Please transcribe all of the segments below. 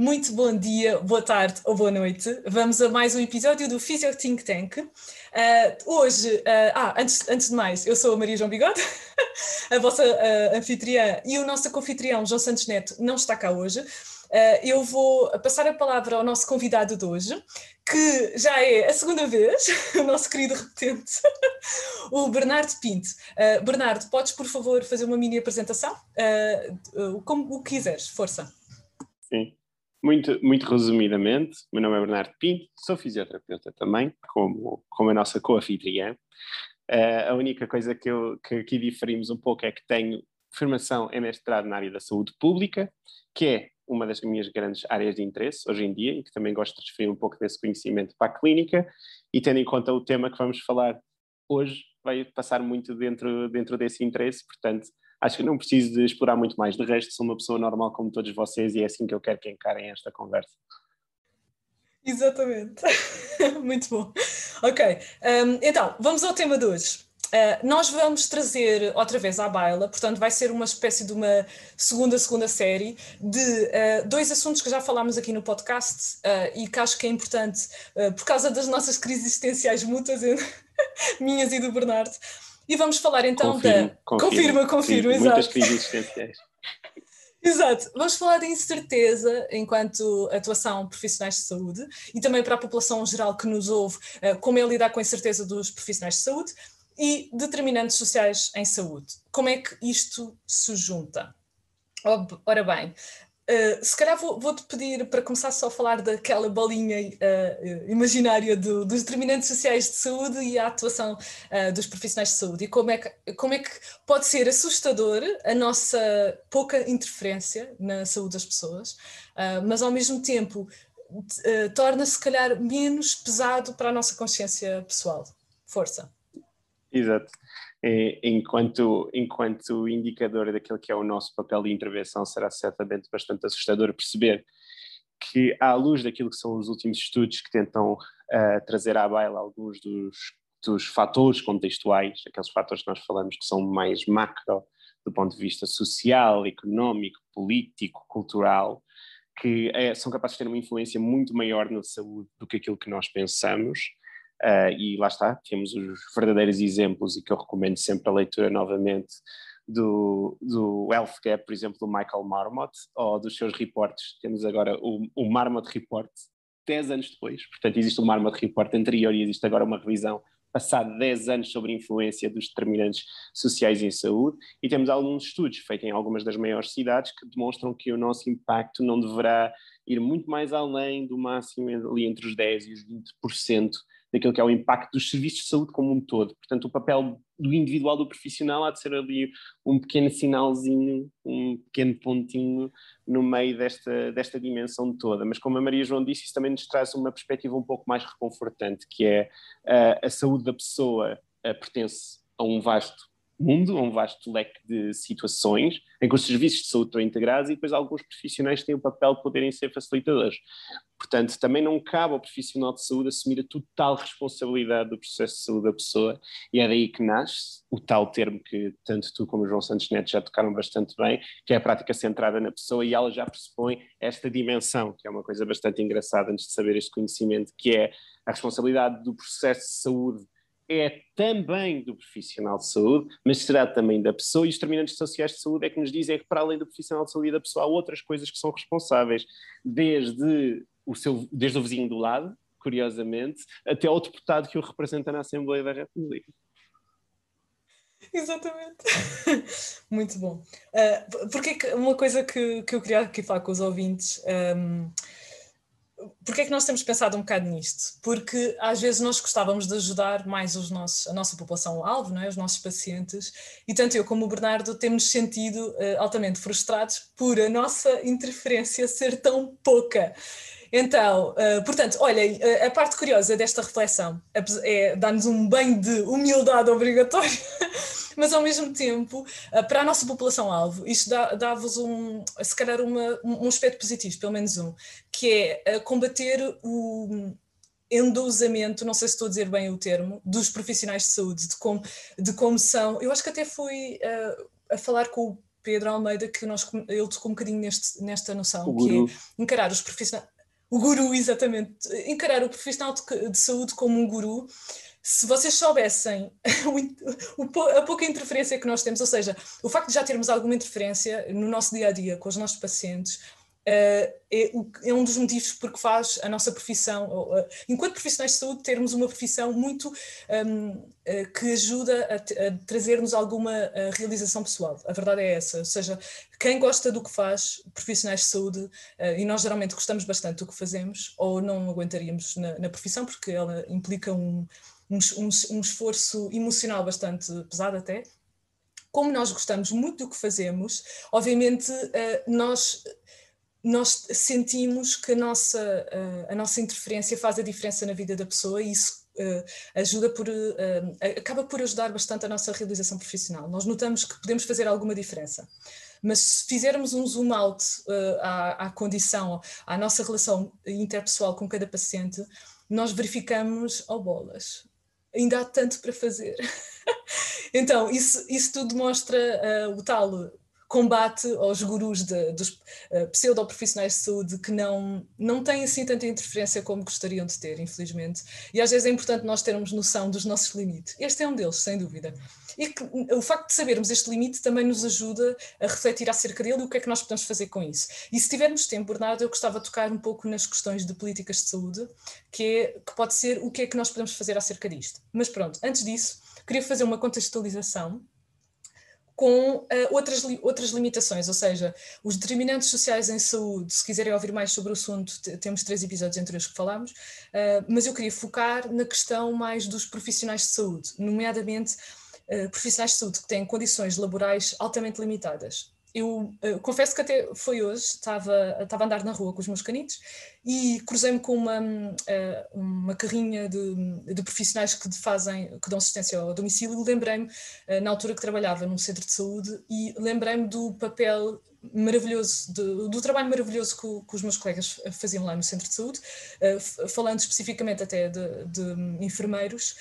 Muito bom dia, boa tarde ou boa noite. Vamos a mais um episódio do Physio Think Tank. Uh, hoje, uh, ah, antes, antes de mais, eu sou a Maria João Bigode, a vossa uh, anfitriã, e o nosso confitrião, João Santos Neto, não está cá hoje. eu vou passar a palavra ao nosso convidado de hoje, que já é a segunda vez, o nosso querido repetente, o Bernardo Pinto. Bernardo, podes, por favor, fazer uma mini apresentação? como o quiseres, força. Sim. Muito, muito resumidamente, meu nome é Bernardo Pinto, sou fisioterapeuta também, como, como a nossa co-anfitriã. Uh, a única coisa que, eu, que aqui diferimos um pouco é que tenho formação em mestrado na área da saúde pública, que é uma das minhas grandes áreas de interesse hoje em dia, e que também gosto de transferir um pouco desse conhecimento para a clínica, e tendo em conta o tema que vamos falar hoje, vai passar muito dentro, dentro desse interesse, portanto, acho que não preciso de explorar muito mais. De resto, sou uma pessoa normal como todos vocês e é assim que eu quero que encarem esta conversa. Exatamente. muito bom. Ok, um, então, vamos ao tema de hoje. Uh, nós vamos trazer outra vez à baila, portanto, vai ser uma espécie de uma segunda, segunda série de uh, dois assuntos que já falámos aqui no podcast uh, e que acho que é importante, por causa das nossas crises existenciais mútuas, minhas e do Bernardo, e vamos falar então confirmo, da. Confirma, confirma, exato. Muitas crises existenciais. Exato. Vamos falar de incerteza enquanto atuação profissionais de saúde e também para a população geral que nos ouve, eh, como é lidar com a incerteza dos profissionais de saúde e determinantes sociais em saúde. Como é que isto se junta? Ora bem, Uh, se calhar vou-te vou pedir para começar só a falar daquela bolinha uh, imaginária do, dos determinantes sociais de saúde e a atuação uh, dos profissionais de saúde e como é, que, como é que pode ser assustador a nossa pouca interferência na saúde das pessoas, mas ao mesmo tempo torna-se, se calhar, menos pesado para a nossa consciência pessoal. Força. Exato enquanto, enquanto indicador daquilo que é o nosso papel de intervenção, será certamente bastante assustador perceber que, à luz daquilo que são os últimos estudos que tentam uh, trazer à baila alguns dos, dos fatores contextuais, aqueles fatores que nós falamos que são mais macro, do ponto de vista social, económico, político, cultural, que é, são capazes de ter uma influência muito maior na saúde do que aquilo que nós pensamos, Uh, e lá está, temos os verdadeiros exemplos e que eu recomendo sempre a leitura novamente do, do Health Gap, por exemplo, do Michael Marmot, ou dos seus reportes. Temos agora o, o Marmot Report, 10 anos depois, portanto existe o Marmot Report anterior e existe agora uma revisão passado 10 anos sobre a influência dos determinantes sociais em saúde, e temos alguns estudos feitos em algumas das maiores cidades que demonstram que o nosso impacto não deverá ir muito mais além do máximo ali entre os 10% e os 20% daquilo que é o impacto dos serviços de saúde como um todo. Portanto, o papel do individual, do profissional, há de ser ali um pequeno sinalzinho, um pequeno pontinho no meio desta, desta dimensão toda. Mas como a Maria João disse, isso também nos traz uma perspectiva um pouco mais reconfortante, que é uh, a saúde da pessoa uh, pertence a um vasto mundo, um vasto leque de situações em que os serviços de saúde estão integrados e depois alguns profissionais têm o papel de poderem ser facilitadores. Portanto, também não cabe ao profissional de saúde assumir a total responsabilidade do processo de saúde da pessoa e é daí que nasce o tal termo que tanto tu como o João Santos Neto já tocaram bastante bem, que é a prática centrada na pessoa e ela já pressupõe esta dimensão, que é uma coisa bastante engraçada antes de saber este conhecimento, que é a responsabilidade do processo de saúde é também do profissional de saúde, mas será também da pessoa, e os determinantes sociais de saúde é que nos dizem que para além do profissional de saúde e da pessoa há outras coisas que são responsáveis, desde o, seu, desde o vizinho do lado, curiosamente, até ao deputado que o representa na Assembleia da República. Exatamente. Muito bom. Uh, porque uma coisa que, que eu queria aqui falar com os ouvintes. Um, Porquê é que nós temos pensado um bocado nisto? Porque às vezes nós gostávamos de ajudar mais os nossos, a nossa população-alvo, é? os nossos pacientes, e tanto eu como o Bernardo temos sentido uh, altamente frustrados por a nossa interferência ser tão pouca. Então, uh, portanto, olhem, uh, a parte curiosa desta reflexão é dar-nos um banho de humildade obrigatório, mas ao mesmo tempo, uh, para a nossa população-alvo, isto dá-vos um, se calhar uma, um aspecto positivo, pelo menos um, que é combater o endeusamento, não sei se estou a dizer bem o termo, dos profissionais de saúde, de como, de como são. Eu acho que até fui a falar com o Pedro Almeida que nós, ele tocou um bocadinho neste, nesta noção, que é encarar os profissionais. O guru, exatamente. Encarar o profissional de, de saúde como um guru se vocês soubessem a pouca interferência que nós temos, ou seja, o facto de já termos alguma interferência no nosso dia a dia com os nossos pacientes, é, é, um dos motivos porque faz a nossa profissão, uh, enquanto profissionais de saúde, termos uma profissão muito uh, eh, que ajuda a, a trazer-nos alguma realização pessoal. A verdade é essa, ou seja, quem gosta do que faz, profissionais de saúde, e nós geralmente gostamos bastante do que fazemos, ou não aguentaríamos na, na profissão, porque ela implica um, um, um esforço emocional bastante pesado até, como nós gostamos muito do que fazemos, obviamente nós nós sentimos que a nossa, a nossa interferência faz a diferença na vida da pessoa e isso uh, ajuda por, uh, acaba por ajudar bastante a nossa realização profissional. Nós notamos que podemos fazer alguma diferença. Mas se fizermos um zoom out uh, à, à condição, à nossa relação interpessoal com cada paciente, nós verificamos, oh bolas, ainda há tanto para fazer. então, isso, isso tudo mostra o tal combate aos gurus de, dos uh, pseudo-profissionais de saúde que não, não têm assim tanta interferência como gostariam de ter, infelizmente. E às vezes é importante nós termos noção dos nossos limites. Este é um deles, sem dúvida. E que, o facto de sabermos este limite também nos ajuda a refletir acerca dele e o que é que nós podemos fazer com isso. E se tivermos tempo, Bernardo, eu gostava de tocar um pouco nas questões de políticas de saúde, que, é, que pode ser o que é que nós podemos fazer acerca disto. Mas pronto, antes disso, queria fazer uma contextualização com uh, outras, li outras limitações, ou seja, os determinantes sociais em saúde, se quiserem ouvir mais sobre o assunto, temos três episódios entre os que falamos, uh, mas eu queria focar na questão mais dos profissionais de saúde, nomeadamente uh, profissionais de saúde que têm condições laborais altamente limitadas eu uh, confesso que até foi hoje, estava, estava a andar na rua com os meus canitos e cruzei-me com uma, uh, uma carrinha de, de, profissionais que fazem, que dão assistência ao domicílio. E lembrei-me, uh, na altura que trabalhava num centro de saúde, e lembrei-me do papel maravilhoso, de, do trabalho maravilhoso que, que, os meus colegas faziam lá no centro de saúde, falando especificamente até de, de enfermeiros,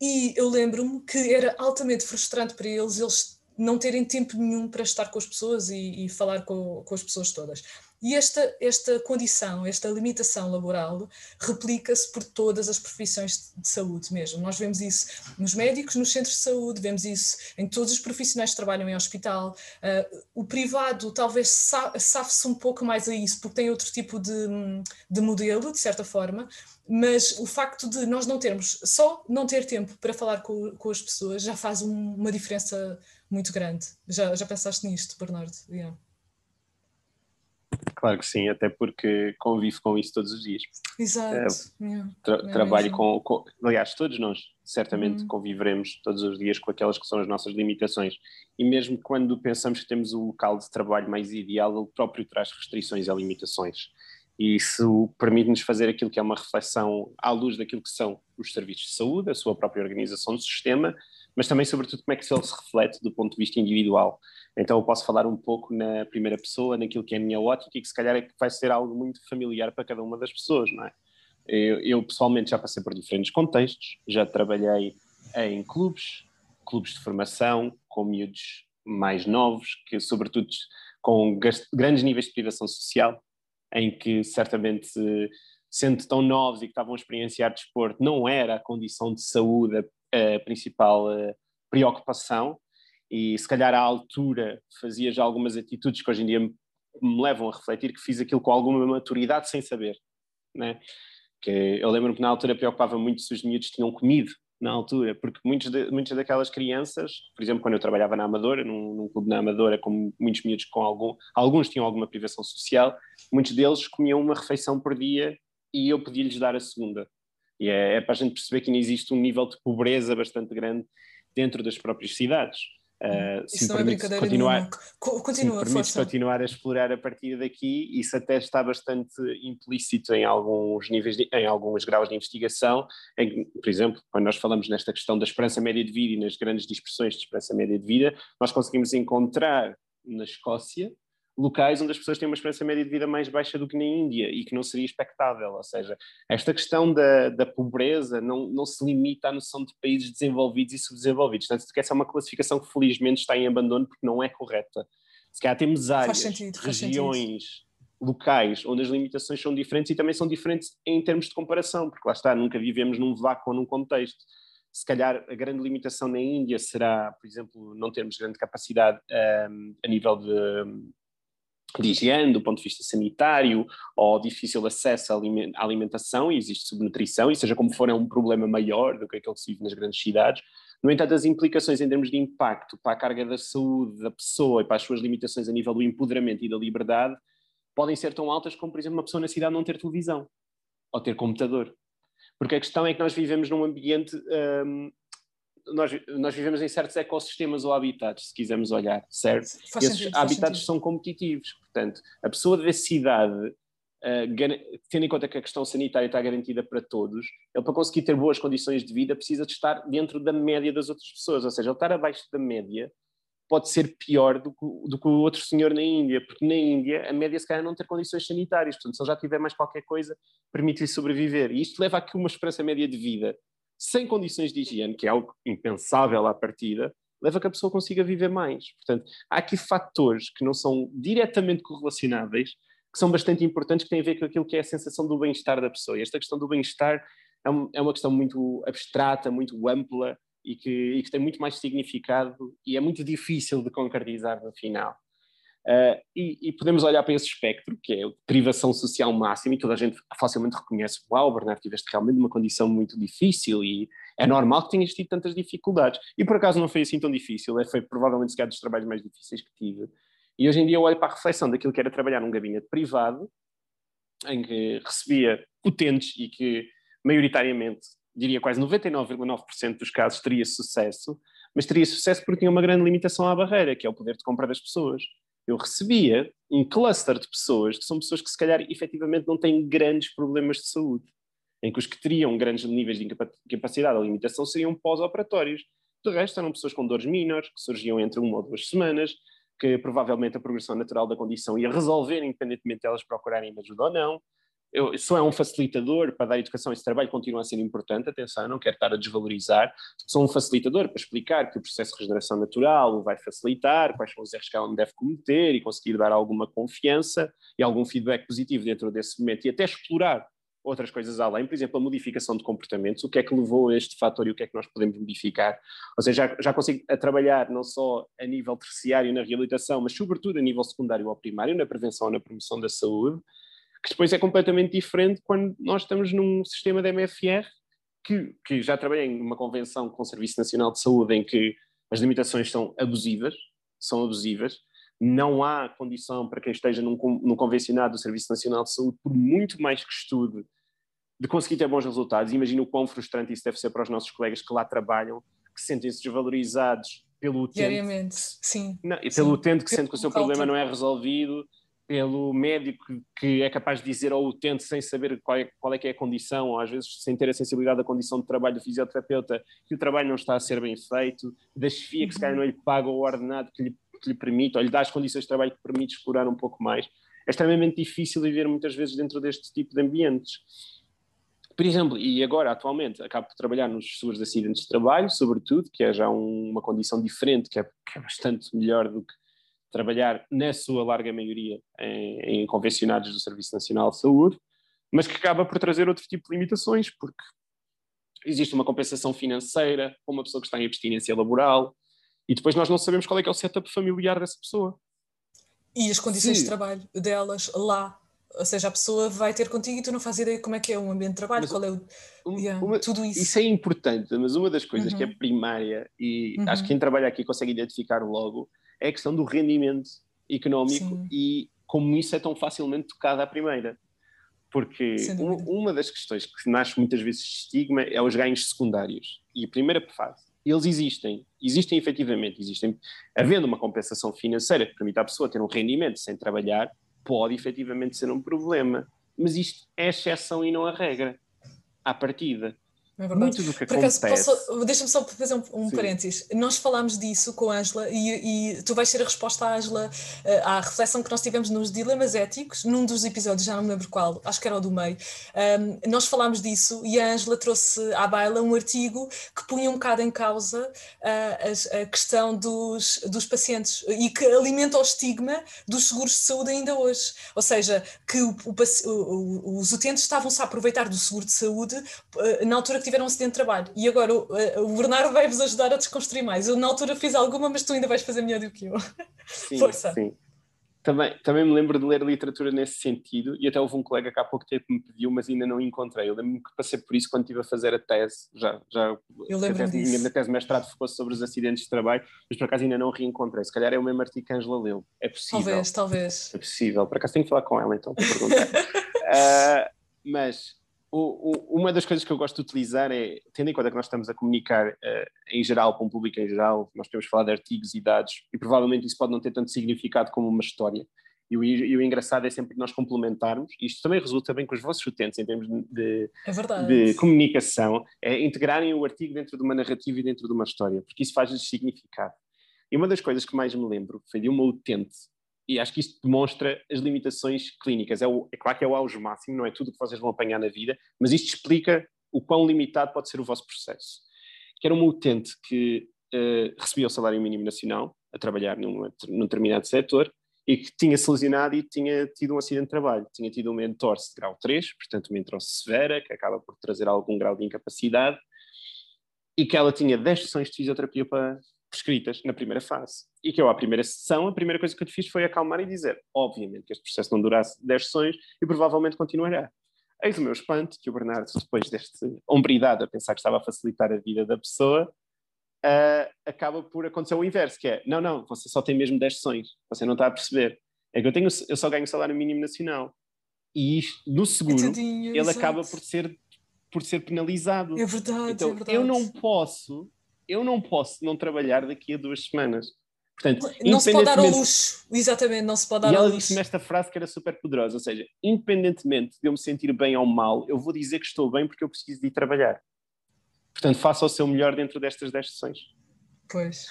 e eu lembro-me que era altamente frustrante para eles, eles não terem tempo nenhum para estar com as pessoas e, e falar com, com, as pessoas todas. E esta, esta condição, esta limitação laboral, replica-se por todas as profissões de saúde mesmo. Nós vemos isso nos médicos, nos centros de saúde, vemos isso em todos os profissionais que trabalham em hospital. Uh, o privado talvez safe-se um pouco mais a isso, porque tem outro tipo de, de modelo, de certa forma, mas o facto de nós não termos, só não ter tempo para falar com, com as pessoas já faz um, uma diferença muito grande. Já, já pensaste nisto, Bernardo? Yeah. Claro que sim, até porque convivo com isso todos os dias. Exato. Yeah. tra é trabalho com, com, Aliás, todos nós certamente uhum. conviveremos todos os dias com aquelas que são as nossas limitações. E mesmo quando pensamos que temos o local de trabalho mais ideal, ele próprio traz restrições e limitações. E isso permite-nos fazer aquilo que é uma reflexão à luz daquilo que são os serviços de saúde, a sua própria organização do sistema, mas também, sobretudo, como é que ele se reflete do ponto de vista individual. Então, eu posso falar um pouco na primeira pessoa, naquilo que é a minha ótica, e que se calhar é que vai ser algo muito familiar para cada uma das pessoas, não é? Eu, eu pessoalmente já passei por diferentes contextos, já trabalhei em clubes, clubes de formação, com miúdos mais novos, que sobretudo com grandes níveis de privação social, em que certamente sendo tão novos e que estavam a experienciar desporto, não era a condição de saúde a principal uh, preocupação e se calhar à altura fazia já algumas atitudes que hoje em dia me, levam a refletir que fiz aquilo com alguma maturidade sem saber, né? que eu lembro que na altura preocupava muito se os miúdos tinham comido na altura, porque muitos de, muitas daquelas crianças, por exemplo, quando eu trabalhava na Amadora, num, num clube na Amadora, com muitos miúdos com algum, alguns tinham alguma privação social, muitos deles comiam uma refeição por dia e eu podia-lhes dar a segunda. E é, é, para a gente perceber que ainda existe um nível de pobreza bastante grande dentro das próprias cidades. Uh, isso não é brincadeira continuar, nenhuma. Continua, se força. continuar a explorar a partir daqui, isso até está bastante implícito em alguns níveis, de, em alguns graus de investigação, em, por exemplo, quando nós falamos nesta questão da esperança média de vida e nas grandes dispersões de esperança média de vida, nós conseguimos encontrar na Escócia locais onde as pessoas têm uma esperança média de vida mais baixa do que na Índia e que não seria expectável. Ou seja, esta questão da, da pobreza não, não se limita à noção de países desenvolvidos e subdesenvolvidos. Portanto, essa é uma classificação que felizmente está em abandono porque não é correta. Se calhar temos áreas, sentido, regiões, locais onde as limitações são diferentes e também são diferentes em termos de comparação, porque lá está, nunca vivemos num vácuo ou num contexto. Se calhar a grande limitação na Índia será, por exemplo, não termos grande capacidade um, a nível de, de higiene, do ponto de vista sanitário, ou difícil acesso à alimentação, e existe subnutrição, e seja como for, é um problema maior do que aquele que se vive nas grandes cidades. No entanto, as implicações em termos de impacto para a carga da saúde da pessoa e para as suas limitações a nível do empoderamento e da liberdade podem ser tão altas como, por exemplo, uma pessoa na cidade não ter televisão ou ter computador. Porque a questão é que nós vivemos num ambiente. Um, nós, nós, vivemos em certos ecossistemas ou habitats, se quisermos olhar, certo? Faz Esses sentido, habitats são competitivos. Portanto, a pessoa da cidade, uh, tendo em conta que a questão sanitária está garantida para todos, ele para conseguir ter boas condições de vida precisa de estar dentro da média das outras pessoas. Ou seja, ele estar abaixo da média pode ser pior do que, do que o outro senhor na Índia, porque na Índia a média se calhar não ter condições sanitárias, portanto se ele já tiver mais qualquer coisa, permite-lhe sobreviver. E isto leva a que uma esperança média de vida sem condições de higiene, que é algo impensável à partida, leva a que a pessoa consiga viver mais. Portanto, há aqui fatores que não são diretamente correlacionáveis, que são bastante importantes, que têm a ver com aquilo que é a sensação do bem-estar da pessoa. E esta questão do bem-estar é, é uma questão muito abstrata, muito ampla, e que, e que tem muito mais significado e é muito difícil de concretizar no final. Uh, e, e, podemos olhar para esse espectro, que é a privação social máxima, e toda a gente facilmente reconhece: Uau, Bernardo, tiveste realmente uma condição muito difícil e é normal que tenhas tido tantas dificuldades. E por acaso não foi assim tão difícil, é, foi provavelmente se dos trabalhos mais difíceis que tive. E hoje em dia eu olho para a reflexão daquilo que era trabalhar num gabinete privado, em que recebia utentes e que maioritariamente diria quase 99,9% dos casos teria sucesso, mas teria sucesso porque tinha uma grande limitação à barreira, que é o poder de compra das pessoas. Eu recebia um cluster de pessoas que são pessoas que se calhar efetivamente não têm grandes problemas de saúde, em que os que teriam grandes níveis de incapacidade ou limitação seriam pós-operatórios. De resto, eram pessoas com dores menores, que surgiam entre uma ou duas semanas, que provavelmente a progressão natural da condição ia resolver, independentemente de elas procurarem ajuda ou não eu sou é um facilitador para dar educação, esse trabalho continua a ser importante, atenção, não quero estar a desvalorizar, sou um facilitador para explicar que o processo de regeneração natural vai facilitar, quais são os erros que ela deve cometer e conseguir dar alguma confiança e algum feedback positivo dentro desse momento e até explorar outras coisas além, por exemplo, a modificação de comportamentos, o que é que levou a este fator e o que é que nós podemos modificar. Ou seja, já, já consigo trabalhar não só a nível terciário na reabilitação, mas sobretudo a nível secundário ou primário, na prevenção ou na promoção da saúde, que depois é completamente diferente quando nós estamos num sistema de MFR, que, que já trabalhei em uma convenção com o Serviço Nacional de Saúde em que as limitações são abusivas, são abusivas, não há condição para quem esteja num, num convencionado do Serviço Nacional de Saúde, por muito mais que estude, de conseguir ter bons resultados. Imagino o quão frustrante isso deve ser para os nossos colegas que lá trabalham, que sentem-se desvalorizados pelo utente. Diariamente, sim. Não, e pelo sim. utente que sente que o seu problema não é resolvido pelo médico que é capaz de dizer ao utente sem saber qual é, qual é que é a condição, ou às vezes sem ter a sensibilidade da condição de trabalho do fisioterapeuta, que o trabalho não está a ser bem feito, da chefia que se calhar não lhe paga o ordenado que lhe, que lhe permite, ou lhe dá as condições de trabalho que permite explorar um pouco mais. É extremamente difícil viver muitas vezes dentro deste tipo de ambientes. Por exemplo, e agora atualmente acabo por trabalhar nos seguros de acidentes de trabalho, sobretudo, que é já um, uma condição diferente, que é, que é bastante melhor do que trabalhar na sua larga maioria em, em convencionados do Serviço Nacional de Saúde, mas que acaba por trazer outro tipo de limitações, porque existe uma compensação financeira para uma pessoa que está em abstinência laboral, e depois nós não sabemos qual é que é o setup familiar dessa pessoa. E as condições Sim. de trabalho delas lá. Ou seja, a pessoa vai ter contigo e tu não fazes ideia como é que é o ambiente de trabalho, mas, qual é o. Yeah, uma, tudo isso. Isso é importante, mas uma das coisas uhum. que é uhum. primária, e uhum. acho que quem trabalha aqui consegue identificar logo, é a questão do rendimento económico Sim. e como isso é tão facilmente tocado à primeira. Porque um, uma das questões que nasce muitas vezes de estigma é os ganhos secundários. E a primeira fase, eles existem, existem efetivamente, existem, havendo uma compensação financeira que permite à pessoa ter um rendimento sem trabalhar, pode efetivamente ser um problema. Mas isto é exceção e não a regra, à partida. É muito do que Por acontece. Deixa-me só fazer um, um parênteses. Nós falámos disso com a Ângela e, e, tu vais ser a resposta à Ângela uh, à reflexão que nós tivemos nos dilemas éticos, num dos episódios, já não me lembro qual, acho que era o do meio. Um, nós falámos disso e a Ângela trouxe à baila um artigo que punha um bocado em causa uh, a, a, questão dos, dos pacientes e que alimenta o estigma dos seguros de saúde ainda hoje. Ou seja, que o, o, o, os utentes estavam-se a aproveitar do seguro de saúde uh, na altura que tiveram um acidente de trabalho. E agora o, uh, o Bernardo vai-vos ajudar a desconstruir mais. Eu na altura fiz alguma, mas tu ainda vais fazer melhor do que eu. Sim, Força. Sim. Também, também me lembro de ler literatura nesse sentido, e até houve um colega que há pouco tempo me pediu, mas ainda não encontrei. Eu lembro-me que passei por isso quando estive a fazer a tese. Já, já eu lembro a tese, disso. Minha tese de mestrado fosse sobre os acidentes de trabalho, mas por acaso ainda não reencontrei. Se calhar é o mesmo artigo que a Angela leu. É possível. Talvez, talvez. É possível. Por acaso tenho que falar com ela então para perguntar. uh, mas o, o, uma das coisas que eu gosto de utilizar é, tendo em conta que nós estamos a comunicar uh, em geral, para um público em geral, nós podemos falar de artigos e dados, e provavelmente isso pode não ter tanto significado como uma história. E o, e o engraçado é sempre nós complementarmos, e isto também resulta bem com os vossos utentes em termos de, é de comunicação, é integrarem o artigo dentro de uma narrativa e dentro de uma história, porque isso faz-lhes significado. E uma das coisas que mais me lembro foi de uma utente e acho que isto demonstra as limitações clínicas. É, o, é claro que é o auge máximo, não é tudo o que vocês vão apanhar na vida, mas isto explica o quão limitado pode ser o vosso processo. Que era uma utente que uh, recebia o salário mínimo nacional, a trabalhar num, num determinado setor, e que tinha se lesionado e tinha tido um acidente de trabalho. Tinha tido uma entorse de grau 3, portanto uma entorse severa, que acaba por trazer algum grau de incapacidade, e que ela tinha 10 sessões de fisioterapia para, prescritas na primeira fase. E que eu, à primeira sessão, a primeira coisa que eu te fiz foi acalmar e dizer, obviamente, que este processo não durasse 10 sessões e provavelmente continuará. Eis o meu espanto que o Bernardo, depois deste hombridade a pensar que estava a facilitar a vida da pessoa, uh, acaba por acontecer o inverso, que é, não, não, você só tem mesmo 10 sessões, você não está a perceber. É que eu, tenho, eu só ganho salário mínimo nacional. E isto, no seguro, Entendinho, ele exato. acaba por ser, por ser penalizado. É verdade, então, é verdade. eu não posso eu não posso não trabalhar daqui a duas semanas. Portanto, não se pode dar ao luxo, exatamente, não se pode dar e ao luxo. E ela disse-me esta frase que era super poderosa, ou seja, independentemente de eu me sentir bem ou mal, eu vou dizer que estou bem porque eu preciso de ir trabalhar. Portanto, faça o seu melhor dentro destas 10 sessões. Pois.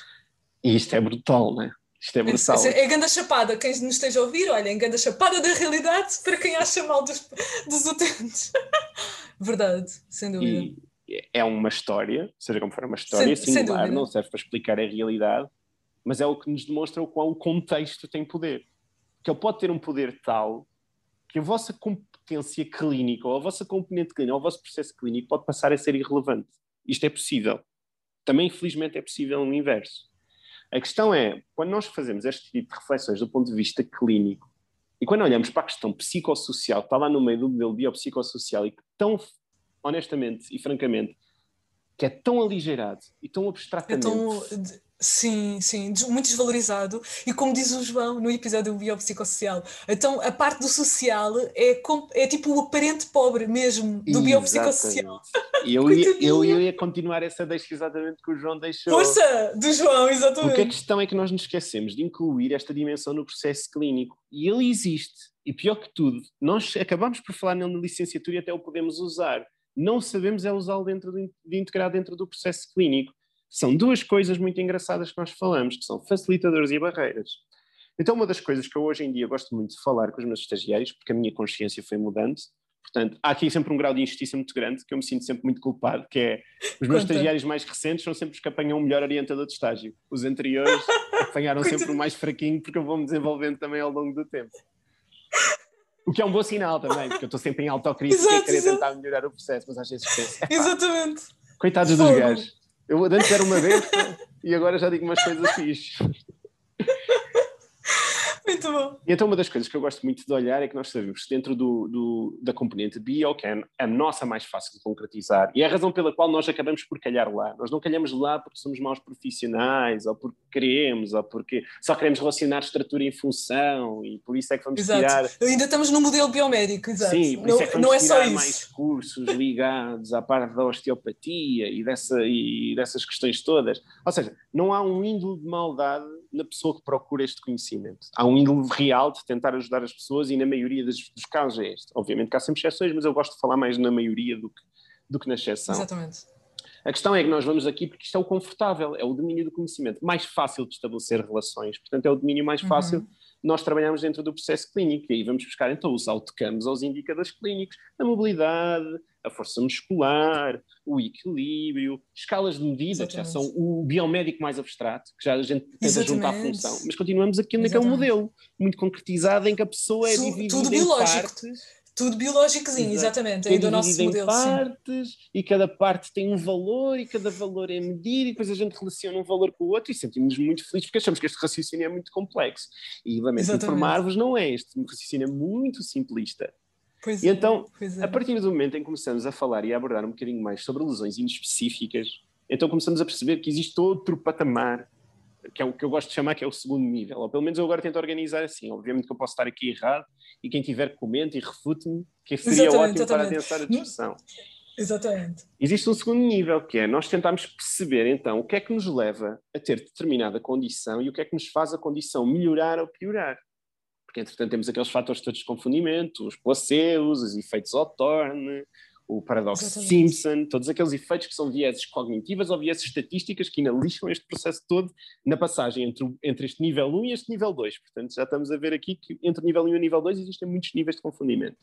E isto é brutal, não é? Isto é brutal. É, é ganda chapada, quem nos esteja a ouvir, olha, é ganda chapada da realidade para quem acha mal dos, dos utentes. Verdade, sem dúvida. E, é uma história, seja como for, uma história sem, singular, sem não serve para explicar a realidade, mas é o que nos demonstra o qual o contexto tem poder. Que ele pode ter um poder tal que a vossa competência clínica, ou a vossa componente clínica, ou o vosso processo clínico pode passar a ser irrelevante. Isto é possível. Também, infelizmente, é possível no inverso. A questão é, quando nós fazemos este tipo de reflexões do ponto de vista clínico, e quando olhamos para a questão psicossocial, que está lá no meio do modelo biopsicossocial e que tão honestamente e francamente, que é tão aligeirado e tão abstratamente. É tão, sim, sim, muito desvalorizado. E como diz o João no episódio do biopsicossocial, então a parte do social é, é tipo o aparente pobre mesmo do biopsicossocial. E eu ia, eu ia continuar essa deixa exatamente que o João deixou. Força do João, exatamente. Porque a questão é que nós nos esquecemos de incluir esta dimensão no processo clínico. E ele existe. E pior que tudo, nós acabamos por falar nele na licenciatura e até o podemos usar não sabemos é usá-lo dentro de, de integrar dentro do processo clínico. São duas coisas muito engraçadas que nós falamos, que são facilitadores e barreiras. Então, uma das coisas que eu hoje em dia gosto muito de falar com os meus estagiários, porque a minha consciência foi mudando, portanto, há aqui sempre um grau de injustiça muito grande, que eu me sinto sempre muito culpado, que é, os meus Conta. estagiários mais recentes são sempre os que apanham o melhor orientador de estágio. Os anteriores apanharam sempre o mais fraquinho, porque eu vou-me desenvolvendo também ao longo do tempo. O que é um bom sinal também, porque eu estou sempre em autocrítica exato, e querer exato. tentar melhorar o processo, mas às vezes penso. Exatamente. Coitados dos gajos. Eu antes era uma vez e agora já digo umas coisas fixas. Muito bom. E então uma das coisas que eu gosto muito de olhar é que nós sabemos que dentro do, do, da componente bio, que é a nossa mais fácil de concretizar, e é a razão pela qual nós acabamos por calhar lá. Nós não calhamos lá porque somos maus profissionais, ou porque queremos, ou porque só queremos relacionar estrutura em função, e por isso é que vamos exato. tirar... Ainda estamos no modelo biomédico, exato. Sim, por isso é que vamos não é tirar mais cursos ligados à parte da osteopatia e, dessa, e dessas questões todas. Ou seja, não há um índole de maldade na pessoa que procura este conhecimento. Há um índole real de tentar ajudar as pessoas e na maioria dos, dos casos é este. Obviamente que há sempre exceções, mas eu gosto de falar mais na maioria do que, do que na exceção. Exatamente. A questão é que nós vamos aqui porque isto é o confortável, é o domínio do conhecimento, mais fácil de estabelecer relações, portanto é o domínio mais fácil. Uhum. Nós trabalhamos dentro do processo clínico e aí vamos buscar então os outcomes aos indicadores clínicos, a mobilidade, a força muscular, o equilíbrio, escalas de medida, que já são o biomédico mais abstrato, que já a gente tenta juntar a função, mas continuamos aqui naquele modelo muito concretizado em que a pessoa é dividida tudo em partes tudo biológicozinho, exatamente, é do nosso modelo. partes, sim. e cada parte tem um valor, e cada valor é medido, e depois a gente relaciona um valor com o outro, e sentimos-nos muito felizes, porque achamos que este raciocínio é muito complexo. E lamento informar-vos, não é. Este raciocínio é muito simplista. Pois e é, então, é. a partir do momento em que começamos a falar e a abordar um bocadinho mais sobre lesões inespecíficas, então começamos a perceber que existe outro patamar que é o que eu gosto de chamar que é o segundo nível, ou pelo menos eu agora tento organizar assim, obviamente que eu posso estar aqui errado, e quem tiver comente e refute-me, que seria exatamente, ótimo exatamente. para adensar a discussão. Exatamente. Existe um segundo nível, que é nós tentarmos perceber então o que é que nos leva a ter determinada condição e o que é que nos faz a condição melhorar ou piorar. Porque, entretanto, temos aqueles fatores todos de confundimento, os placebos, os efeitos Othorne, o paradoxo Exatamente. Simpson, todos aqueles efeitos que são vieses cognitivas ou vieses estatísticas que analisam este processo todo na passagem entre, entre este nível 1 e este nível 2. Portanto, já estamos a ver aqui que entre o nível 1 e o nível 2 existem muitos níveis de confundimento.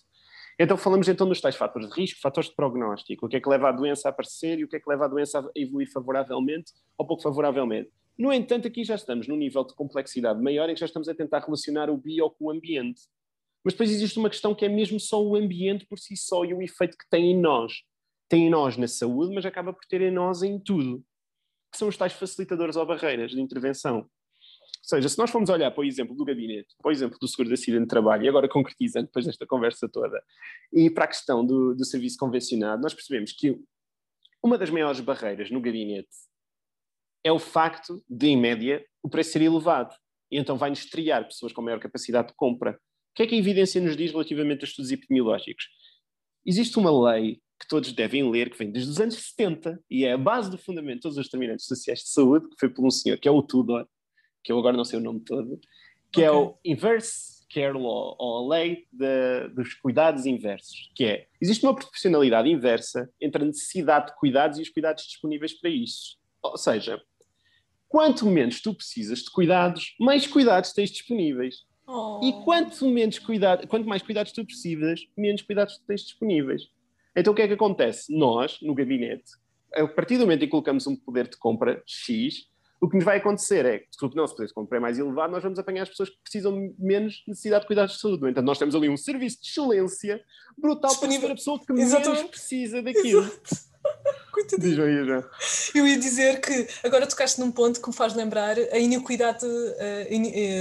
Então falamos então dos tais fatores de risco, fatores de prognóstico, o que é que leva a doença a aparecer e o que é que leva a doença a evoluir favoravelmente ou pouco favoravelmente. No entanto, aqui já estamos num nível de complexidade maior em que já estamos a tentar relacionar o bio com o ambiente. Mas depois existe uma questão que é mesmo só o ambiente por si só e o efeito que tem em nós. Tem em nós na saúde, mas acaba por ter em nós em tudo. Que são os tais facilitadores ou barreiras de intervenção. Ou seja, se nós formos olhar para o exemplo do gabinete, para o exemplo do seguro de acidente de trabalho, e agora concretizando depois desta conversa toda, e para a questão do, do serviço convencionado, nós percebemos que uma das maiores barreiras no gabinete é o facto de, em média, o preço ser elevado. E então vai-nos triar pessoas com maior capacidade de compra que é que a evidência nos diz relativamente a estudos epidemiológicos? Existe uma lei que todos devem ler, que vem desde os anos 70, e é a base do fundamento de todos os determinantes sociais de saúde, que foi por um senhor, que é o Tudor, que eu agora não sei o nome todo, que okay. é o Inverse Care Law, ou a lei de, dos cuidados inversos, que é, existe uma proporcionalidade inversa entre a necessidade de cuidados e os cuidados disponíveis para isso. Ou seja, quanto menos tu precisas de cuidados, mais cuidados tens disponíveis. Oh. E quanto, menos cuidado, quanto mais cuidados tu precisas, menos cuidados tu tens disponíveis. Então o que é que acontece? Nós, no gabinete, a partir do momento em que colocamos um poder de compra X, o que nos vai acontecer é que, se o nosso poder de compra é mais elevado, nós vamos apanhar as pessoas que precisam menos necessidade de cuidados de saúde. Então, nós temos ali um serviço de excelência brutal Disponível. para a pessoa que Exatamente. menos precisa daquilo. Exato. Diz já. Eu ia dizer que agora tocaste num ponto que me faz lembrar a iniquidade,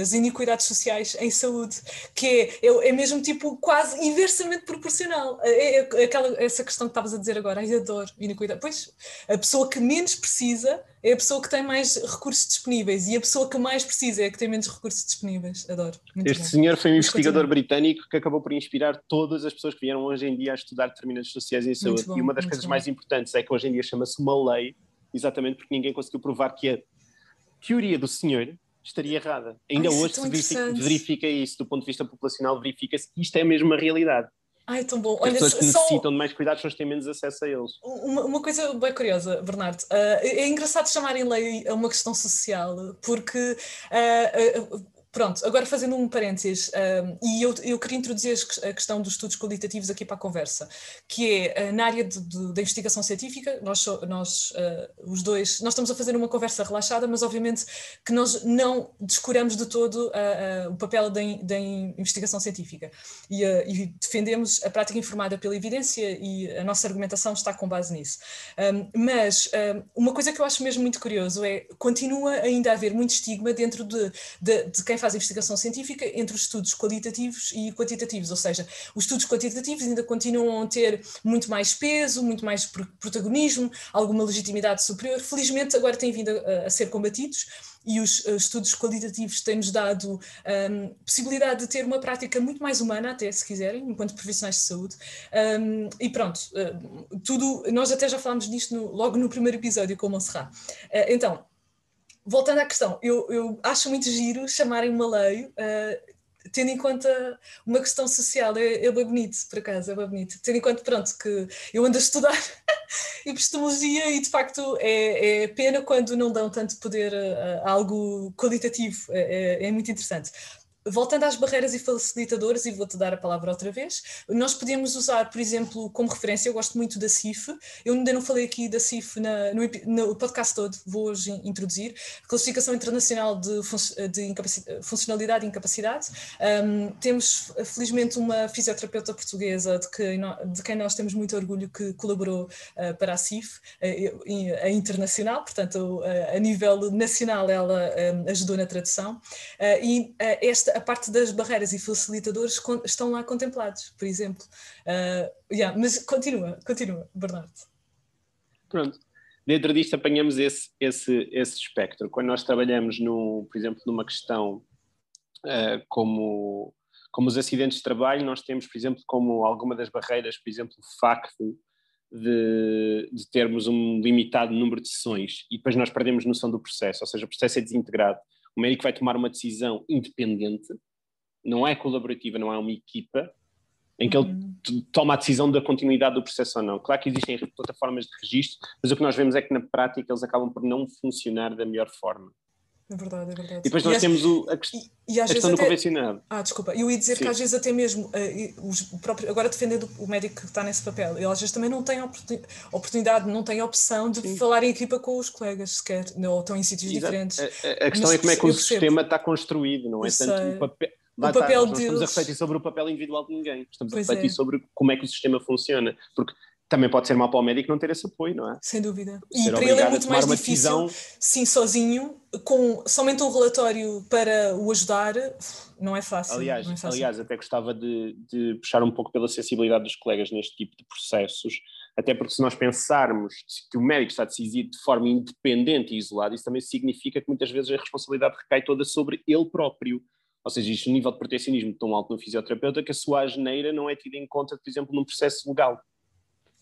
as iniquidades sociais em saúde, que é, é, é mesmo tipo quase inversamente proporcional. É, é, aquela, essa questão que estavas a dizer agora, ai, adoro iniquidade. Pois, a pessoa que menos precisa é a pessoa que tem mais recursos disponíveis e a pessoa que mais precisa é a que tem menos recursos disponíveis. Adoro. Muito este bom. senhor foi um Mas investigador continua. britânico que acabou por inspirar todas as pessoas que vieram hoje em dia a estudar determinados sociais em saúde. Bom, e uma das coisas bom. mais importantes é que hoje em dia chama-se uma lei, exatamente porque ninguém conseguiu provar que a teoria do senhor estaria errada. Ainda Ai, hoje é se verifica, verifica, isso, do ponto de vista populacional, verifica-se que isto é mesmo uma realidade. Ai, tão bom. Olha, As pessoas que só... necessitam de mais cuidados são as que têm menos acesso a eles. Uma, uma coisa bem curiosa, Bernardo. Uh, é engraçado chamarem lei a uma questão social, porque uh, uh, Pronto, agora fazendo um parênteses, um, e eu, eu queria introduzir a questão dos estudos qualitativos aqui para a conversa, que é, uh, na área da investigação científica, nós, nós uh, os dois, nós estamos a fazer uma conversa relaxada, mas obviamente que nós não descuramos de todo uh, o papel da, da, investigação científica e, e, defendemos a prática informada pela evidência e a nossa argumentação está com base nisso. Um, mas um, uma coisa que eu acho mesmo muito curioso é, continua ainda a haver muito estigma dentro de, de, de quem faz faz investigação científica entre os estudos qualitativos e quantitativos, ou seja, os estudos quantitativos ainda continuam a ter muito mais peso, muito mais protagonismo, alguma legitimidade superior. Felizmente agora têm vindo a, a ser combatidos e os uh, estudos qualitativos têm-nos dado um, possibilidade de ter uma prática muito mais humana, até se quiserem, enquanto profissionais de saúde. Um, e pronto, uh, tudo, nós até já falámos disto no, logo no primeiro episódio com o Monserrat. Uh, então, voltando à questão, eu, eu acho muito giro chamarem uma lei, uh, tendo em conta uma questão social, é, é bem bonito, por acaso, é bem bonito. Tendo em conta, pronto, que eu ando a estudar, epistemologia e de facto é, é, pena quando não dão tanto poder a, a algo qualitativo, é, é, é muito interessante voltando às barreiras e facilitadores, e vou-te dar a palavra outra vez, nós podemos usar, por exemplo, como referência, eu gosto muito da CIF, eu ainda não falei aqui da CIF na, no, no, podcast todo, vou hoje introduzir, Classificação Internacional de, de Funcionalidade e Incapacidade. Um, temos, felizmente, uma fisioterapeuta portuguesa de, que, de quem nós temos muito orgulho que colaborou uh, para a CIF, uh, a internacional, portanto, uh, a nível nacional ela um, ajudou na tradução, e esta a parte das barreiras e facilitadores estão lá contemplados, por exemplo. Uh, yeah, mas continua, continua, Bernardo. Pronto. Dentro disto apanhamos esse, esse, esse espectro. Quando nós trabalhamos, no, por exemplo, numa questão uh, como, como os acidentes de trabalho, nós temos, por exemplo, como alguma das barreiras, por exemplo, o facto de, de, termos um limitado número de sessões e depois nós perdemos noção do processo, ou seja, o processo é desintegrado. O médico vai tomar uma decisão independente, não é colaborativa, não é uma equipa, em que ele uhum. toma a decisão da continuidade do processo ou não. Claro que existem plataformas de registro, mas o que nós vemos é que na prática eles acabam por não funcionar da melhor forma. É verdade, é verdade. E depois nós e temos o, a, e, e a questão do convencionado. Ah, desculpa, eu ia dizer Sim. que às vezes até mesmo, uh, os, o próprio, agora defendendo o médico que está nesse papel, ele às vezes também não tem oportunidade, não tem opção de Sim. falar em equipa com os colegas sequer, ou estão em sítios Exato. diferentes. A, a questão Mas, é como é que o sistema está construído, não é? Tanto o papel, o papel está, estamos a refletir sobre o papel individual de ninguém, estamos pois a refletir é. sobre como é que o sistema funciona, porque também pode ser mal para o médico não ter esse apoio, não é? Sem dúvida. E para ele é muito mais difícil, sim, sozinho, com somente um relatório para o ajudar, não é fácil. Aliás, é fácil. aliás até gostava de, de, puxar um pouco pela sensibilidade dos colegas neste tipo de processos, até porque se nós pensarmos que o médico está decidido de forma independente e isolada, isso também significa que muitas vezes a responsabilidade recai toda sobre ele próprio. Ou seja, existe um nível de protecionismo tão alto no fisioterapeuta que a sua asneira não é tida em conta, por exemplo, num processo legal.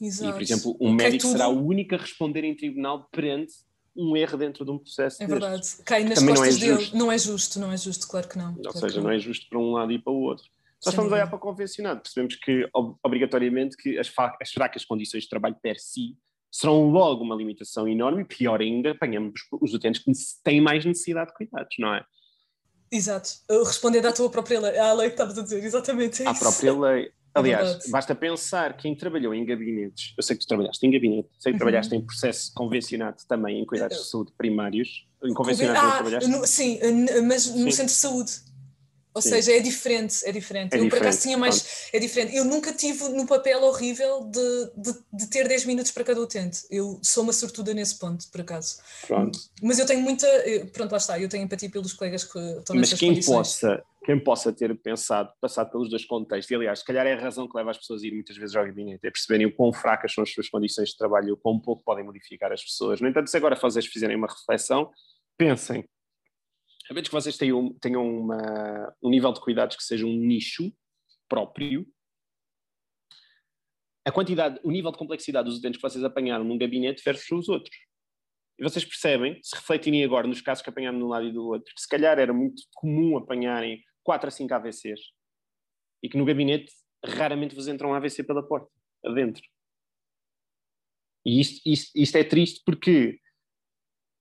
Exato. E, por exemplo, um médico tudo... será o único a responder em tribunal perante um erro dentro de um processo. É verdade. Cai nas Também costas não é dele. Não é justo, não é justo, claro que não. Ou claro seja, não. não é justo para um lado e para o outro. Só estamos a olhar para o convencionado, percebemos que, obrigatoriamente, que as, as fracas condições de trabalho per si serão logo uma limitação enorme e, pior ainda, apanhamos os utentes que têm mais necessidade de cuidados, não é? Exato. Respondendo à tua própria lei, à lei que estavas a dizer, exatamente é À própria lei. É Aliás, basta pensar quem trabalhou em gabinetes, eu sei que tu trabalhaste em gabinete, sei que uhum. trabalhaste em processo convencionado também em cuidados de saúde primários, em convencionado ah, trabalhaste? No, sim, mas no sim. centro de saúde. Ou Sim. seja, é diferente, é diferente. É eu diferente, por acaso tinha mais. Pronto. É diferente. Eu nunca tive no papel horrível de, de, de, ter 10 minutos para cada utente. Eu sou uma sortuda nesse ponto, por acaso. Pronto. Mas eu tenho muita. Pronto, lá está, eu tenho empatia pelos colegas que estão Mas quem condições. possa, quem possa ter pensado, passado pelos dois contextos, e aliás, se calhar é a razão que leva as pessoas a ir muitas vezes ao gabinete, é perceberem o quão fracas são as suas condições de trabalho e o quão pouco podem modificar as pessoas. No entanto, se agora vocês fizerem uma reflexão, pensem a menos que vocês tenham, tenham uma, um nível de cuidados que seja um nicho próprio, a quantidade, o nível de complexidade dos utentes que vocês apanharam num gabinete versus os outros. E vocês percebem, se refletirem agora nos casos que apanharam de um lado e do outro, que se calhar era muito comum apanharem 4 a 5 AVCs e que no gabinete raramente vos entram um AVC pela porta, adentro. E isto, isto, isto é triste porque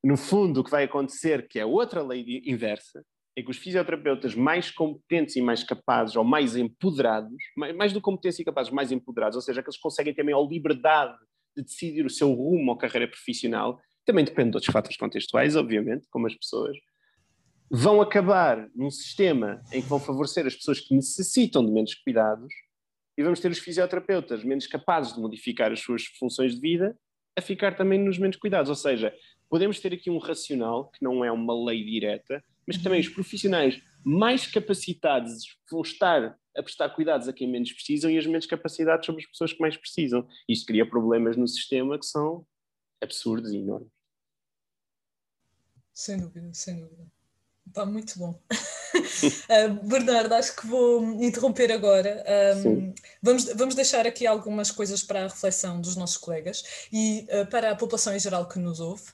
no fundo, o que vai acontecer, que é outra lei inversa, é que os fisioterapeutas mais competentes e mais capazes, ou mais empoderados, mais, mais do que competentes e capazes, mais empoderados, ou seja, que eles conseguem ter maior liberdade de decidir o seu rumo ou carreira profissional, também depende de outros fatores contextuais, obviamente, como as pessoas, vão acabar num sistema em que vão favorecer as pessoas que necessitam de menos cuidados e vamos ter os fisioterapeutas menos capazes de modificar as suas funções de vida a ficar também nos menos cuidados. Ou seja, podemos ter aqui um racional, que não é uma lei direta, mas que também os profissionais mais capacitados vão estar a prestar cuidados a quem menos precisam e as menos capacidades sobre as pessoas que mais precisam. Isto cria problemas no sistema que são absurdos e enormes. Sem dúvida, sem dúvida. Está muito bom. uh, Bernardo, acho que vou interromper agora. Um, vamos, vamos deixar aqui algumas coisas para a reflexão dos nossos colegas e uh, para a população em geral que nos ouve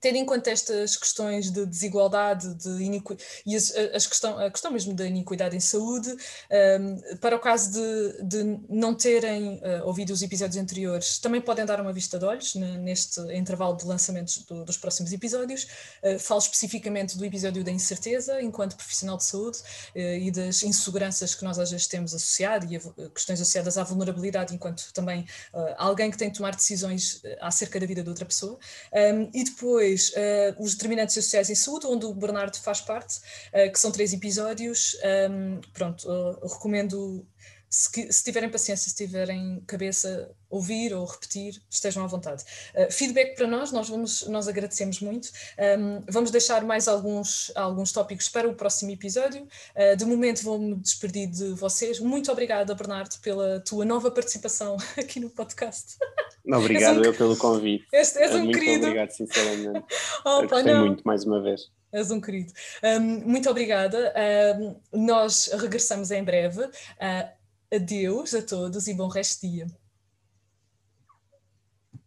tendo em conta estas questões de desigualdade de iniqui... e as, as questão, a questão mesmo da iniquidade em saúde, um, para o caso de, de não terem uh, ouvido os episódios anteriores, também podem dar uma vista de olhos neste intervalo de lançamentos do, dos próximos episódios. Uh, falo especificamente do episódio da incerteza enquanto profissional de saúde uh, e das inseguranças que nós às vezes temos associado e a, questões associadas à vulnerabilidade enquanto também alguém que tem que tomar decisões acerca da vida de outra pessoa. Um, e depois depois uh, os determinantes sociais em saúde, onde o Bernardo faz parte, uh, que são três episódios. Um, pronto, uh, recomendo se, se, tiverem paciência, se tiverem cabeça, ouvir ou repetir, estejam à vontade. Uh, feedback para nós, nós, vamos, nós agradecemos muito. Um, vamos deixar mais alguns, alguns tópicos para o próximo episódio. Uh, de momento vou-me despedir de vocês. Muito obrigada, Bernardo, pela tua nova participação aqui no podcast. Obrigado um, eu pelo convite. És, és um muito querido. obrigado, sinceramente. oh, Gostei muito, mais uma vez. És um querido. Um, muito obrigada. Um, nós regressamos em breve. Uh, Adeus a todos e bom resto de dia.